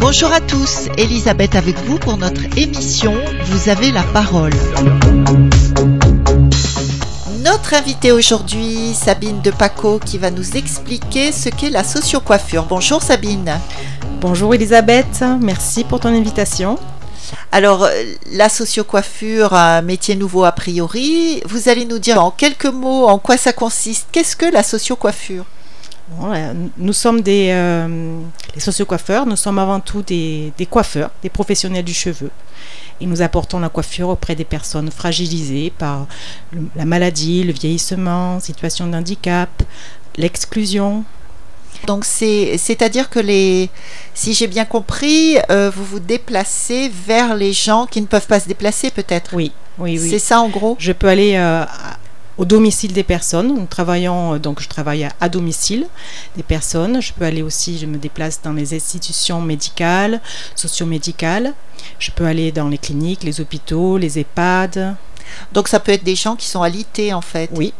Bonjour à tous, Elisabeth avec vous pour notre émission Vous avez la parole. Notre invitée aujourd'hui, Sabine de Paco, qui va nous expliquer ce qu'est la sociocoiffure. Bonjour Sabine. Bonjour Elisabeth, merci pour ton invitation. Alors, la sociocoiffure, un métier nouveau a priori. Vous allez nous dire en quelques mots en quoi ça consiste. Qu'est-ce que la sociocoiffure? Nous sommes des euh, nous sommes avant tout des, des, coiffeurs, des professionnels du cheveu. Et nous apportons la coiffure auprès des personnes fragilisées par la maladie, le vieillissement, situation de handicap, l'exclusion. Donc c'est-à-dire que les, si j'ai bien compris, euh, vous vous déplacez vers les gens qui ne peuvent pas se déplacer peut-être. Oui, oui, oui. C'est ça en gros? Je peux aller euh, au domicile des personnes. Nous travaillons, euh, donc je travaille à, domicile des personnes. Je peux aller aussi, je me déplace dans les institutions médicales, socio-médicales. Je peux aller dans les cliniques, les hôpitaux, les EHPAD. Donc ça peut être des gens qui sont alités en fait. Oui,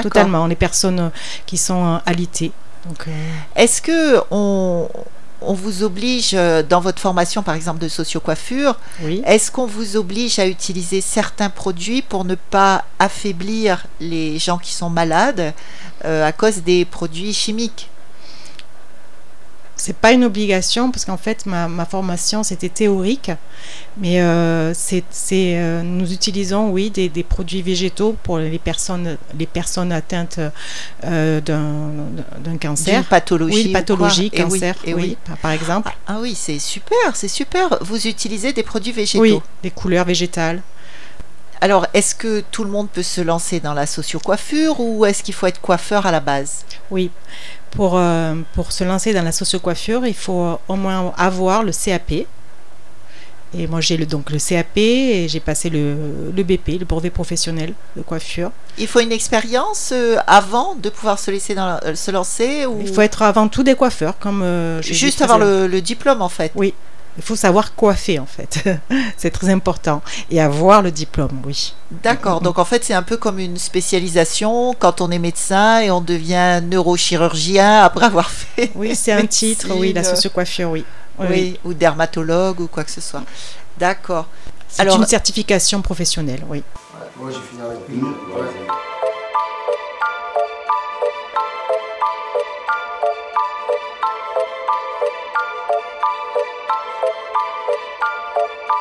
totalement. Les personnes qui sont alitées. Est-ce que on, on vous oblige, euh, dans votre formation par exemple de sociocoiffure, oui. est-ce qu'on vous oblige à utiliser certains produits pour ne pas affaiblir les gens qui sont malades euh, à cause des produits chimiques? C'est pas une obligation parce qu'en fait ma, ma formation c'était théorique, mais euh, c'est euh, nous utilisons oui des, des, produits végétaux pour les personnes les personnes atteintes euh, d'un cancer, D'une pathologie, oui, pathologie, cancer, oui, et oui, par exemple. Ah, ah oui, c'est super, c'est super. Vous utilisez des produits végétaux. Oui, des couleurs végétales. Alors, est-ce que tout le monde peut se lancer dans la sociocoiffure ou est-ce qu'il faut être coiffeur à la base? Oui, pour, euh, pour se lancer dans la sociocoiffure, il faut au moins avoir le CAP. Et moi, j'ai le, donc le CAP et j'ai passé le, le, BP, le brevet professionnel de coiffure. Il faut une expérience euh, avant de pouvoir se, laisser dans la, euh, se lancer ou... Il faut être avant tout des coiffeurs. comme euh, Juste avoir le, le, diplôme, en fait Oui, il faut savoir coiffer en fait. c'est très important. Et avoir le diplôme, oui. D'accord. Donc en fait, c'est un peu comme une spécialisation quand on est médecin et on devient neurochirurgien après avoir fait. Oui, c'est un titre, oui, la sociocoiffure, oui. Oui, oui. ou dermatologue ou quoi que ce soit. D'accord. C'est une certification professionnelle, oui. Ouais, moi j'ai fini avec une. Ouais.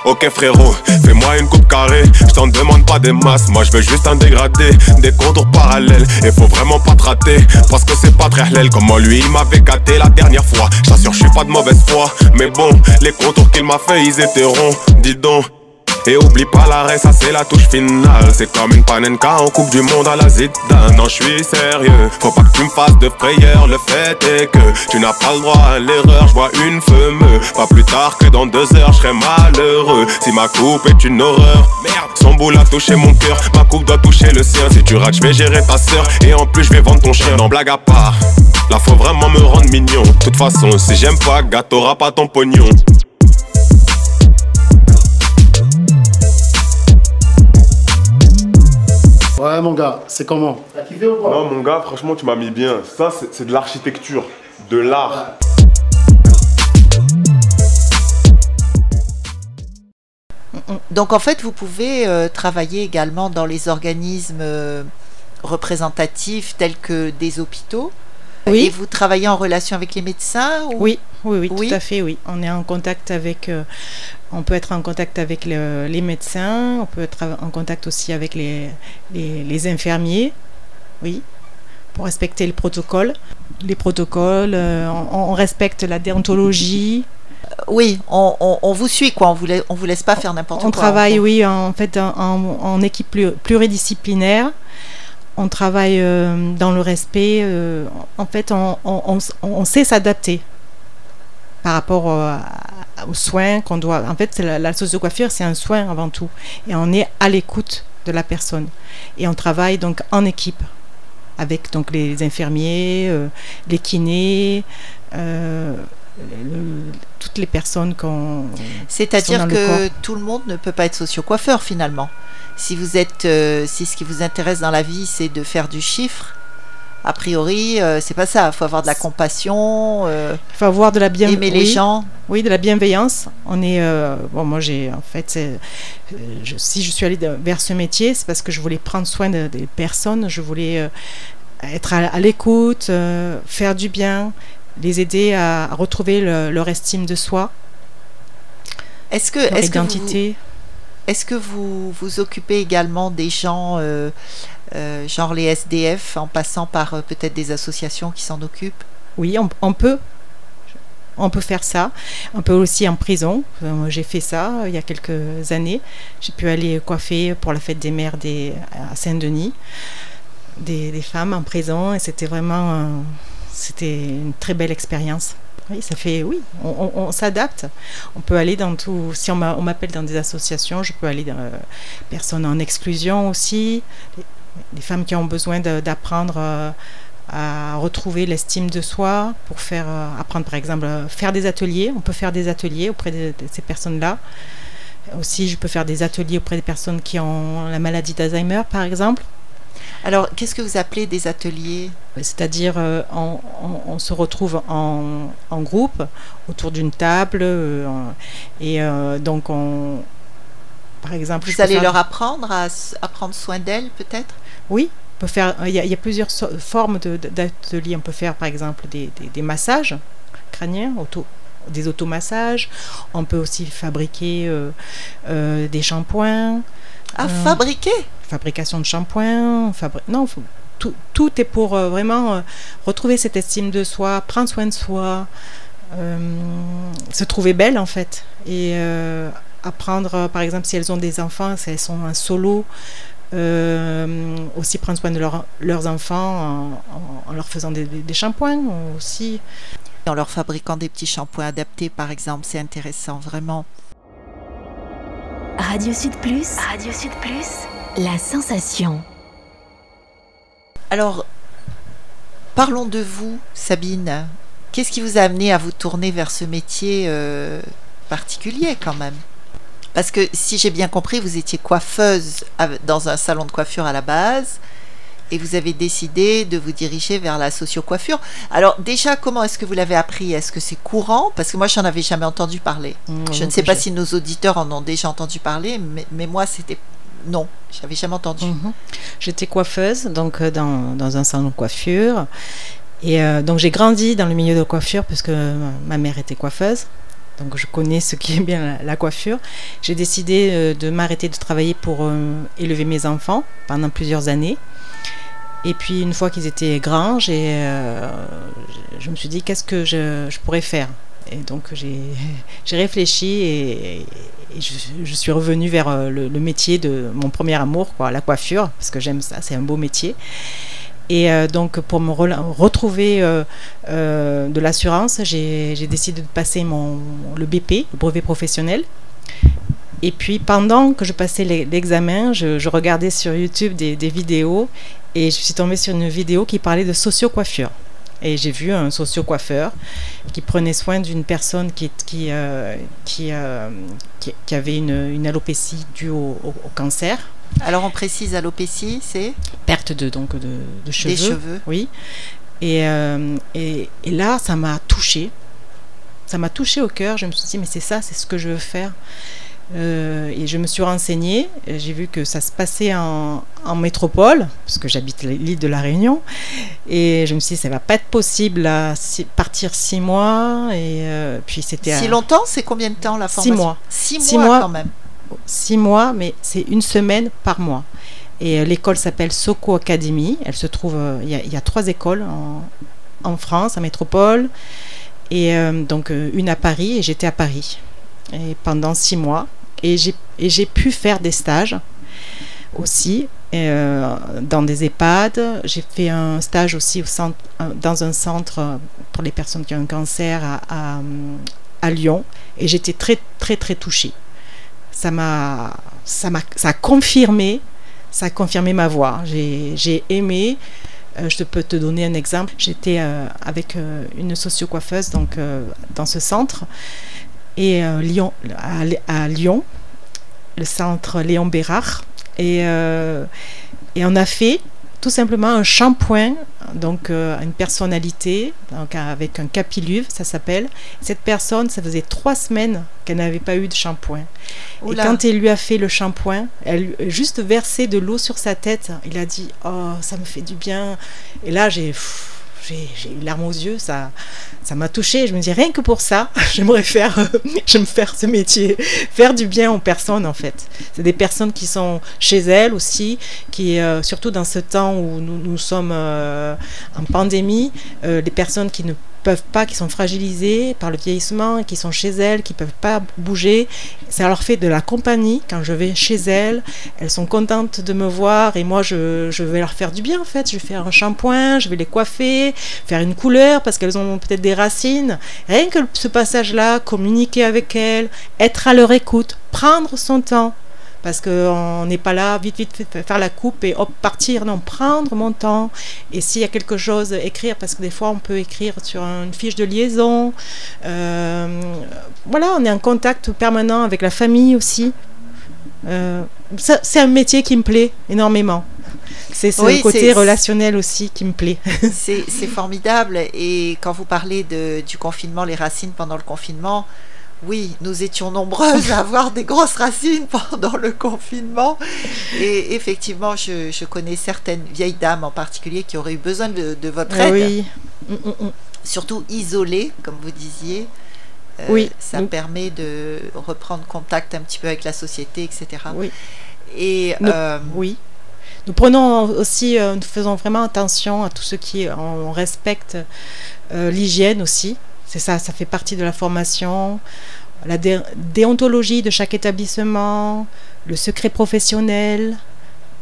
Ok frérot, fais-moi une coupe carrée, je t'en demande pas des masses, moi je veux juste un dégradé, des contours parallèles, et faut vraiment pas te rater, parce que c'est pas très halal, comment lui il m'avait gâté la dernière fois, j'assure je suis pas de mauvaise foi, mais bon, les contours qu'il m'a fait ils étaient ronds, dis donc. Et oublie pas l'arrêt, ça c'est la touche finale. C'est comme une panenka en Coupe du Monde à la Zidane. Non, je suis sérieux. Faut pas que tu me fasses de frayeur. Le fait est que tu n'as pas le droit à l'erreur. Je vois une fumeux. Pas plus tard que dans deux heures, je serai malheureux. Si ma coupe est une horreur, merde. Son boule a touché mon cœur. Ma coupe doit toucher le sien. Si tu rates, je vais gérer ta sœur. Et en plus, je vais vendre ton chien. Non, blague à part. Là, faut vraiment me rendre mignon. De toute façon, si j'aime pas, gâteauras pas ton pognon. Ouais, mon gars, c'est comment T'as kiffé ou quoi Non, mon gars, franchement, tu m'as mis bien. Ça, c'est de l'architecture, de l'art. Donc, en fait, vous pouvez euh, travailler également dans les organismes euh, représentatifs tels que des hôpitaux. Oui. Et vous travaillez en relation avec les médecins ou... oui, oui, oui, oui, tout à fait, oui. On est en contact avec, euh, on peut être en contact avec le, les médecins, on peut être en contact aussi avec les, les, les infirmiers, oui, pour respecter le protocole. Les protocoles, euh, on, on, respecte la déontologie. Oui, on, on, on, vous suit, quoi. On vous, on vous laisse pas faire n'importe quoi. On travaille, oui, en fait, en, en équipe pluridisciplinaire on travaille euh, dans le respect. Euh, en fait, on, on, on sait s'adapter par rapport euh, aux soins qu'on doit. En fait, la, la sociocoiffure, c'est un soin avant tout. Et on est à l'écoute de la personne. Et on travaille donc en équipe avec donc les infirmiers, euh, les kinés, euh, toutes les personnes qu'on. C'est-à-dire que tout le monde ne peut pas être socio-coiffeur finalement. Si vous êtes, euh, si ce qui vous intéresse dans la vie, c'est de faire du chiffre, a priori, euh, c'est pas ça. Il faut avoir de la compassion. Euh, il faut avoir de la bienveillance. Aimer les gens. Oui, de la bienveillance. On est. bon, moi, j'ai. En fait, si je suis allée vers ce métier, c'est parce que je voulais prendre soin des personnes. Je voulais être à, l'écoute, faire du bien, les aider à, retrouver leur estime de soi. Est-ce que, est-ce identité. Est-ce que vous vous occupez également des gens, euh, euh, genre les SDF, en passant par euh, peut-être des associations qui s'en occupent? Oui, on, peut. On peut faire ça. On peut aussi en prison. J'ai fait ça il y a quelques années. J'ai pu aller coiffer pour la fête des mères à Saint-Denis des, des, femmes en prison et c'était vraiment c'était une très belle expérience. Oui, ça fait, oui, on, s'adapte. On peut aller dans tout. Si on m'appelle dans des associations, je peux aller dans euh, personnes en exclusion aussi, les, femmes qui ont besoin d'apprendre euh, à retrouver l'estime de soi pour faire euh, apprendre, par exemple, faire des ateliers. On peut faire des ateliers auprès de ces personnes-là. Aussi, je peux faire des ateliers auprès des personnes qui ont la maladie d'Alzheimer, par exemple. Alors, qu'est-ce que vous appelez des ateliers? C'est-à-dire, euh, on, se retrouve en, groupe autour d'une table euh, et euh, donc on, par exemple, vous allez leur apprendre à, prendre soin d'elles, peut-être? Oui, peut faire. Il y, a, plusieurs formes d'ateliers. On peut faire, par exemple, des, massages crâniens, auto, des automassages. On peut aussi fabriquer des shampoings. À fabriquer Fabrication de shampoing, non, tout, tout, est pour euh, vraiment euh, retrouver cette estime de soi, prendre soin de soi, euh, se trouver belle en fait. Et apprendre, par exemple, si elles ont des enfants, si elles sont un solo, aussi prendre soin de leurs enfants en, leur faisant des, des, shampoings aussi. En leur fabriquant des petits shampoings adaptés, par exemple, c'est intéressant, vraiment. Radio Sud Plus. Radio Sud Plus. La sensation. Alors, parlons de vous, Sabine. Qu'est-ce qui vous a amené à vous tourner vers ce métier euh, particulier quand même? Parce que si j'ai bien compris, vous étiez coiffeuse dans un salon de coiffure à la base et vous avez décidé de vous diriger vers la socio-coiffure. Alors déjà, comment est-ce que vous l'avez appris? Est-ce que c'est courant? Parce que moi, je n'en avais jamais entendu parler. Mmh, je ne sais pas si nos auditeurs en ont déjà entendu parler, mais, moi, c'était... Non, j'avais jamais entendu. Mmh. J'étais coiffeuse, donc euh, dans, dans, un salon de coiffure. Et euh, donc j'ai grandi dans le milieu de coiffure parce que ma mère était coiffeuse. Donc je connais ce qui est bien la, coiffure. J'ai décidé euh, de m'arrêter de travailler pour élever mes enfants pendant plusieurs années. Et puis une fois qu'ils étaient grands, euh, je me suis dit qu'est-ce que je, pourrais faire? Et donc j'ai, réfléchi et, je, suis revenue vers euh, le, métier de mon premier amour, quoi, la coiffure, parce que j'aime ça, c'est un beau métier. Et euh, donc pour me retrouver de l'assurance, j'ai, décidé de passer mon, le BP, le brevet professionnel. Et puis pendant que je passais l'examen, je, regardais sur YouTube des, vidéos et je suis tombée sur une vidéo qui parlait de socio-coiffure. Et j'ai vu un socio-coiffeur qui prenait soin d'une personne qui, euh, euh, qui, qui, avait une, une alopécie due au, cancer. Alors on précise alopécie, c'est Perte de, donc, de, de cheveux. Des cheveux. Oui. Et, euh, et, et, là, ça m'a touchée. Ça m'a touchée au cœur. Je me suis dit, mais c'est ça, c'est ce que je veux faire. Euh, et je me suis renseignée, j'ai vu que ça se passait en, métropole, parce que j'habite l'île de la Réunion, et je me suis dit, ça va pas être possible à partir six mois, et euh, puis c'était... Si longtemps C'est combien de temps la formation? Six mois. Six, mois, quand même. Six mois, mais c'est une semaine par mois. Et euh, l'école s'appelle Soco Academy, elle se trouve, il y, a trois écoles en, France, en métropole, et donc une à Paris, et j'étais à Paris pendant six mois. Et j'ai pu faire des stages aussi euh, dans des EHPAD. J'ai fait un stage aussi au centre, dans un centre pour les personnes qui ont un cancer à, à, Lyon. Et j'étais très, très, très touchée. Ça m'a, ça m'a, ça a confirmé, ça a confirmé ma voix. J'ai aimé Euh, je peux te donner un exemple. J'étais euh, avec euh, une socio-coiffeuse donc, dans ce centre et Lyon, à, Lyon, le centre Léon Bérard. Et, et on a fait tout simplement un shampoing, donc euh, une personnalité, donc avec un capilluve, ça s'appelle. Cette personne, ça faisait trois semaines qu'elle n'avait pas eu de shampoing. Et quand elle lui a fait le shampoing, elle juste versé de l'eau sur sa tête. Il a dit Oh, ça me fait du bien. Et là, j'ai. J'ai eu larmes aux yeux, ça ça m'a touchée. Je me dis rien que pour ça, j'aimerais faire, j'aime faire ce métier, faire du bien aux personnes en fait. C'est des personnes qui sont chez elles aussi, qui euh, surtout dans ce temps où nous, nous sommes euh, en pandémie, euh, les personnes qui ne peuvent pas, qui sont fragilisées par le vieillissement, qui sont chez elles, qui peuvent pas bouger. Ça leur fait de la compagnie quand je vais chez elles. Elles sont contentes de me voir et moi je, je vais leur faire du bien en fait. Je vais faire un shampoing, je vais les coiffer, faire une couleur parce qu'elles ont peut-être des racines. Rien que ce passage-là, communiquer avec elles, être à leur écoute, prendre son temps. Parce qu'on n'est pas là, vite, vite, vite, faire la coupe et hop, partir. Non, prendre mon temps. Et s'il y a quelque chose, écrire, parce que des fois, on peut écrire sur une fiche de liaison. Euh, voilà, on est en contact permanent avec la famille aussi. Euh, c'est un métier qui me plaît énormément. C'est ce Oui, côté relationnel aussi qui me plaît. C'est c'est formidable. Et quand vous parlez de, du confinement, les racines pendant le confinement, oui, nous étions nombreuses à avoir des grosses racines pendant le confinement. Et effectivement, je, je connais certaines vieilles dames en particulier qui auraient eu besoin de, de votre aide, oui. Mm, mm, mm. surtout isolées, comme vous disiez. Euh, Oui. Ça permet de reprendre contact un petit peu avec la société, etc. Oui. Et Nous- euh, Oui. Nous prenons aussi, euh, nous faisons vraiment attention à tout ce qui on, respecte l'hygiène aussi. C'est ça, ça fait partie de la formation, la dé- déontologie de chaque établissement, le secret professionnel.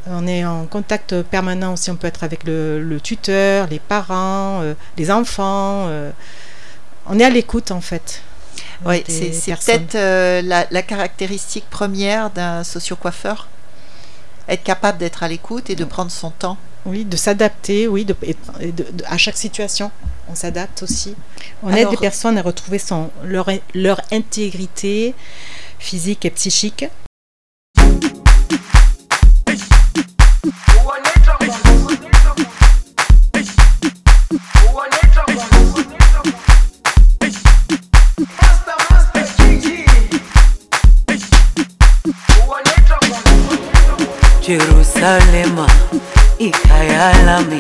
On est en contact permanent aussi, on peut être avec le, le tuteur, les parents, euh, les enfants. euh, on est à l'écoute en fait. Oui, c'est peut-être euh, la, la caractéristique première d'un socio-coiffeur. Être capable d'être à l'écoute et de prendre son temps. Oui, de s'adapter, oui, de, et de- de- de- à chaque situation. On s'adapte aussi. On aide les personnes à retrouver son, leur, leur intégrité physique et psychique. Jerusalema lami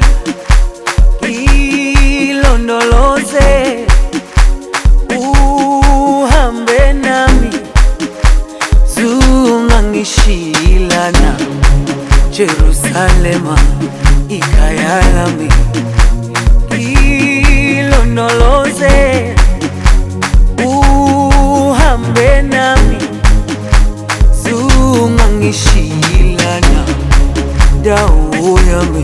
ilondoloze uhambe nami. Zungangishilana Jerusalema ikayalami. Ilondoloze uhambe nami. Zungangishilana dawo yami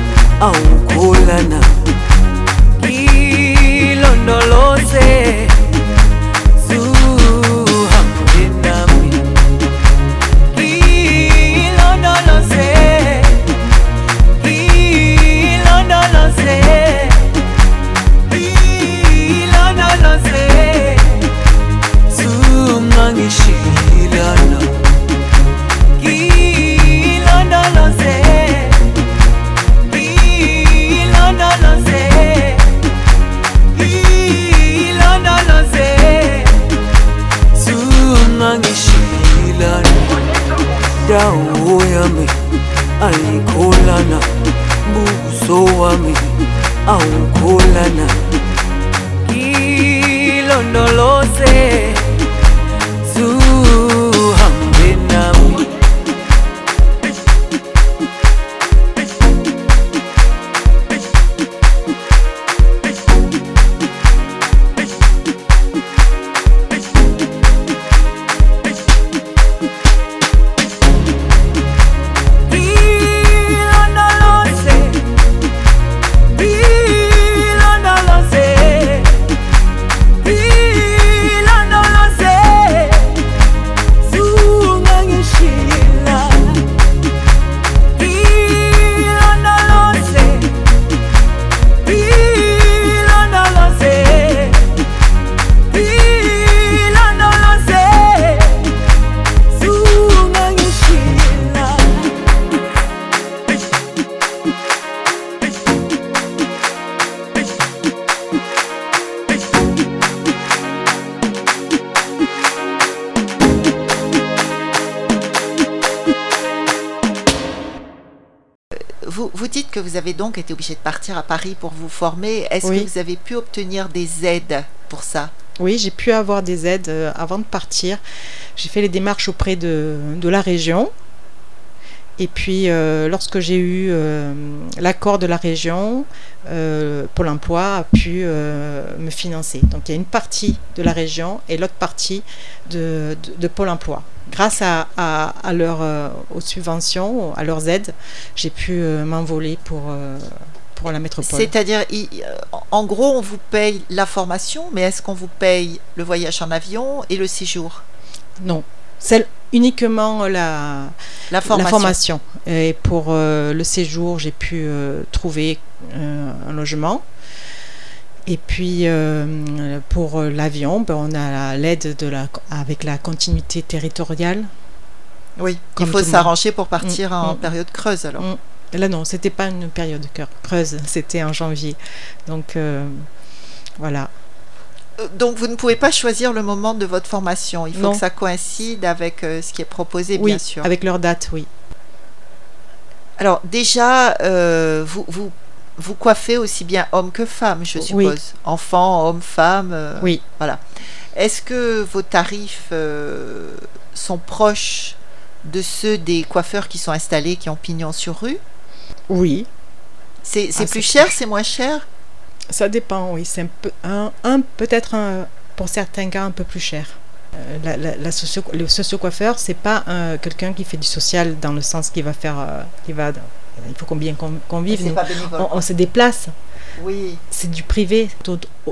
kulana dawo yami alikolana buso wami awukolana kilondolose Vous dites que vous avez donc été obligé de partir à Paris pour vous former. Est-ce Oui. que vous avez pu obtenir des aides pour ça? Oui, j'ai pu avoir des aides euh, avant de partir. J'ai fait les démarches auprès de, de la région. Et puis, euh, lorsque j'ai eu euh, l'accord de la région, euh, Pôle emploi a pu me financer. Donc, il y a une partie de la région et l'autre partie de, de- de Pôle emploi. Grâce à, à, à leur, aux subventions, à leurs aides, j'ai pu m'envoler pour, pour la métropole. C'est-à-dire, en gros, on vous paye la formation, mais est-ce qu'on vous paye le voyage en avion et le séjour? Non, celle uniquement la, La formation. La formation. Et pour euh, le séjour, j'ai pu euh, trouver euh, un logement. Et puis pour l'avion, ben, on a l'aide de la avec la continuité territoriale. Oui, il faut s'arranger pour partir Mm, en mm. période creuse alors. Mm. Là non, c'était pas une période creuse, c'était en janvier. Donc voilà. Donc vous ne pouvez pas choisir le moment de votre formation. Il faut Non. que ça coïncide avec euh, ce qui est proposé, oui, bien sûr. avec leur date, oui. Alors déjà, euh, vous, vous, vous coiffez aussi bien homme que femme, je Oui. suppose. Enfant, homme, femme. euh, Oui. Voilà. Est-ce que vos tarifs euh, sont proches de ceux des coiffeurs qui sont installés, qui ont pignon sur rue? Oui, C'est Ah, plus cher, c'est moins cher? Ça dépend, oui. C'est un peu, un, un- peut-être un- pour certains cas un peu plus cher. Euh, la, la- la socio, le socio-coiffeur, c'est pas un- quelqu'un qui fait du social dans le sens qu'il va faire, euh, qui va, il faut qu'on bien qu'on vive. On, on se déplace, Oui. c'est du privé.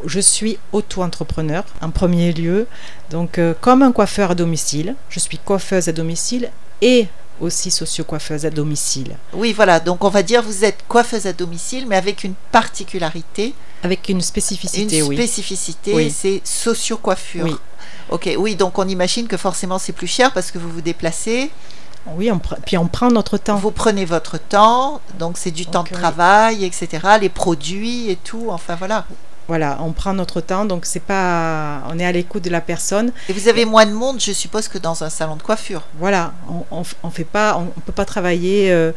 Je suis auto-entrepreneur en premier lieu, donc euh, comme un coiffeur à domicile, je suis coiffeuse à domicile et aussi socio-coiffeuse à domicile, Oui, voilà. Donc on va dire vous êtes coiffeuse à domicile, mais avec une particularité, avec une une spécificité, oui. spécificité, Oui. c'est socio-coiffure. Oui. Ok, oui, donc on imagine que forcément c'est plus cher parce que vous vous déplacez, Oui, on, puis on prend notre temps. vous prenez votre temps, donc c'est du temps de travail, etc., les produits et tout, enfin voilà. Voilà, on prend notre temps, donc c'est pas, on est à l'écoute de la personne. Et vous avez moins de monde, je suppose, que dans un salon de coiffure. Voilà, on, on, fait pas, on, on peut pas travailler euh,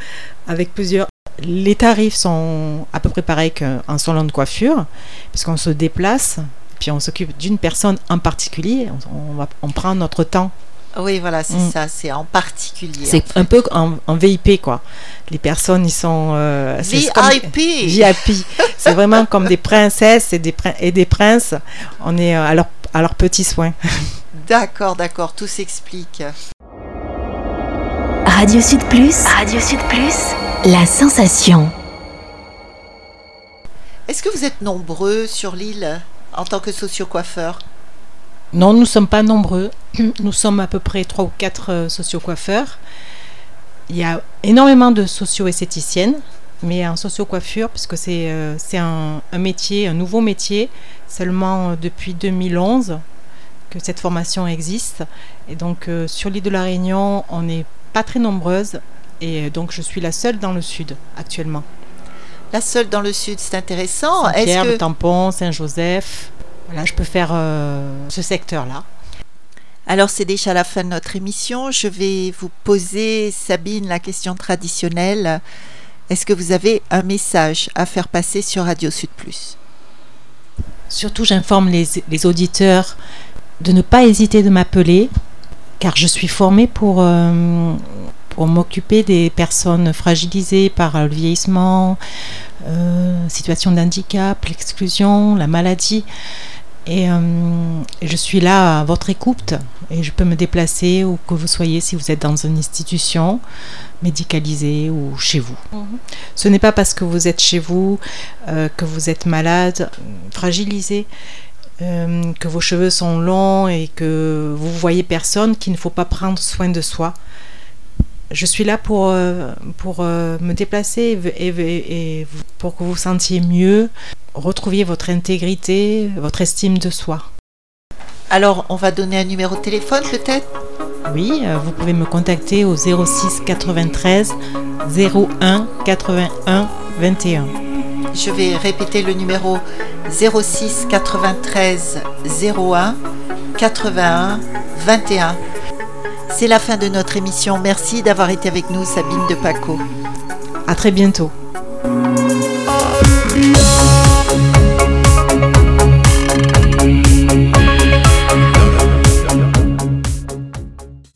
avec plusieurs. Les tarifs sont à peu près pareils qu'un salon de coiffure, puisqu'on se déplace, puis on s'occupe d'une personne en particulier. On va, on prend notre temps. Oui, voilà, c'est Mm. ça, c'est en particulier. C'est un peu en, en VIP quoi. Les personnes, ils sont euh, comme- VIP VIP. C'est vraiment comme des princesses et des, prin- et des princes. On est euh, à leur, à leurs petits soins. D'accord, d'accord, tout s'explique. Radio Sud Plus. Radio Sud Plus. La sensation. Est-ce que vous êtes nombreux sur l'île en tant que socio-coiffeur? Non, nous ne sommes pas nombreux. Nous sommes à peu près trois ou quatre euh, socio-coiffeurs. Il y a énormément de socio-esthéticiennes, mais en socio-coiffure, puisque c'est euh, un, un métier, un nouveau métier, seulement euh, depuis 2011 que cette formation existe. Et donc euh, sur l'île de la Réunion, on n'est pas très nombreuses. Et donc je suis la seule dans le sud actuellement. La seule dans le sud, c'est intéressant. Est-ce Saint-Pierre, que le Tampon, Saint-Joseph. Voilà, je peux faire euh, ce secteur-là. Alors c'est déjà la fin de notre émission. Je vais vous poser, Sabine, la question traditionnelle. Est-ce que vous avez un message à faire passer sur Radio Sud Plus? Surtout, j'informe les, les auditeurs de ne pas hésiter de m'appeler, car je suis formée pour, euh, pour m'occuper des personnes fragilisées par le vieillissement, euh, situation d'handicap, l'exclusion, la maladie. Et euh, je suis là à votre écoute et je peux me déplacer où que vous soyez si vous êtes dans une institution médicalisée ou chez vous. Ce n'est pas parce que vous êtes chez vous, euh, que vous êtes malade, fragilisé, euh, que vos cheveux sont longs et que vous voyez personne qu'il ne faut pas prendre soin de soi. Je suis là pour, pour me déplacer et, et- et pour que vous vous sentiez mieux, retrouviez votre intégrité, votre estime de soi. Alors, on va donner un numéro de téléphone peut-être? Oui, euh, vous pouvez me contacter au 06 93 01 81 21. Je vais répéter le numéro 06 93 01 81 21. C'est la fin de notre émission. Merci d'avoir été avec nous, Sabine de Paco. À très bientôt.